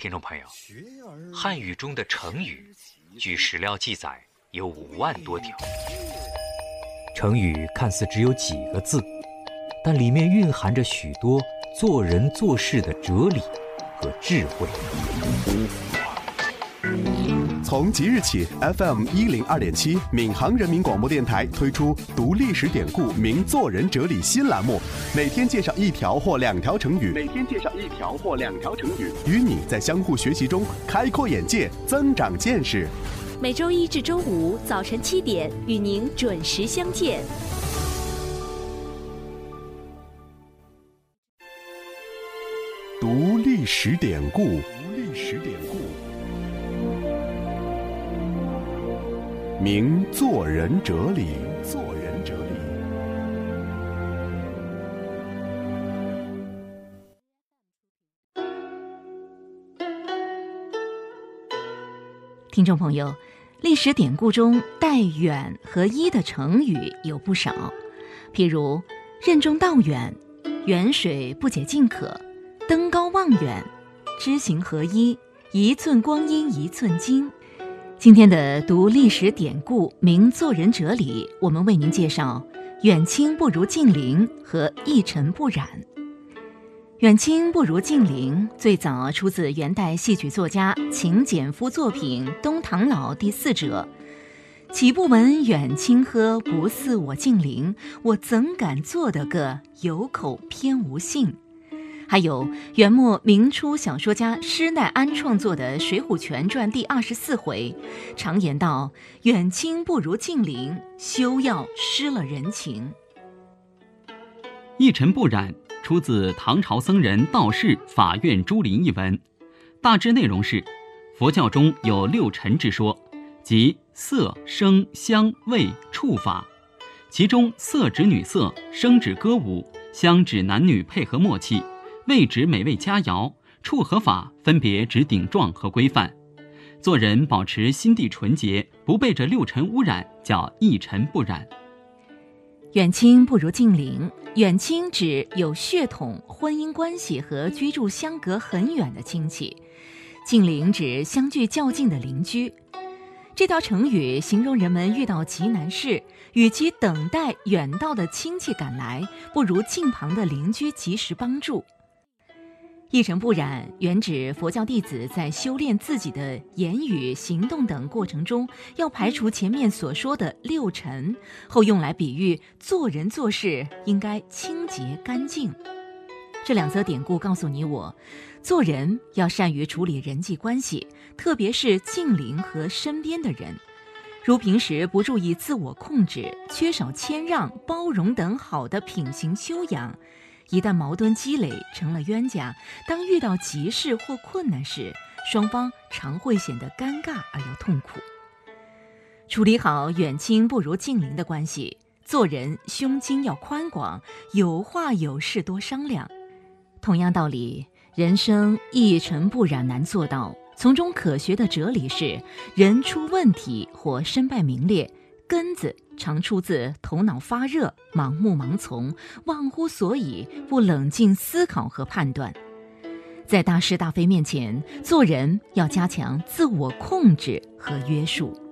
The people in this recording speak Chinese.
听众朋友，汉语中的成语，据史料记载有五万多条。成语看似只有几个字，但里面蕴含着许多做人做事的哲理和智慧。从即日起，FM 一零二点七闵行人民广播电台推出读历史典故、名做人哲理新栏目，每天介绍一条或两条成语，每天介绍一条或两条成语，与你在相互学习中开阔眼界、增长见识。每周一至周五早晨七点，与您准时相见。读历史典故，读历史典故。明做人哲理，做人哲理。听众朋友，历史典故中带“远”和“一”的成语有不少，譬如“任重道远”“远水不解近渴”“登高望远”“知行合一”“一寸光阴一寸金”。今天的读历史典故、明做人哲理，我们为您介绍“远亲不如近邻”和“一尘不染”。远亲不如近邻，最早出自元代戏曲作家秦简夫作品《东堂老》第四折。岂不闻远亲呵，不似我近邻？我怎敢做得个有口偏无信？还有元末明初小说家施耐庵创作的《水浒全传》第二十四回，常言道：“远亲不如近邻，休要失了人情。”一尘不染出自唐朝僧人道士法院珠林一文，大致内容是：佛教中有六尘之说，即色、声、香、味、触、法。其中色指女色，声指歌舞，香指男女配合默契。味指美味佳肴，触和法分别指顶撞和规范。做人保持心地纯洁，不被这六尘污染，叫一尘不染。远亲不如近邻。远亲指有血统、婚姻关系和居住相隔很远的亲戚；近邻指相距较近的邻居。这条成语形容人们遇到急难事，与其等待远道的亲戚赶来，不如近旁的邻居及时帮助。一尘不染，原指佛教弟子在修炼自己的言语、行动等过程中，要排除前面所说的六尘，后用来比喻做人做事应该清洁干净。这两则典故告诉你我，做人要善于处理人际关系，特别是近邻和身边的人。如平时不注意自我控制，缺少谦让、包容等好的品行修养。一旦矛盾积累成了冤家，当遇到急事或困难时，双方常会显得尴尬而又痛苦。处理好远亲不如近邻的关系，做人胸襟要宽广，有话有事多商量。同样道理，人生一尘不染难做到，从中可学的哲理是：人出问题或身败名裂。根子常出自头脑发热、盲目盲从、忘乎所以、不冷静思考和判断。在大是大非面前，做人要加强自我控制和约束。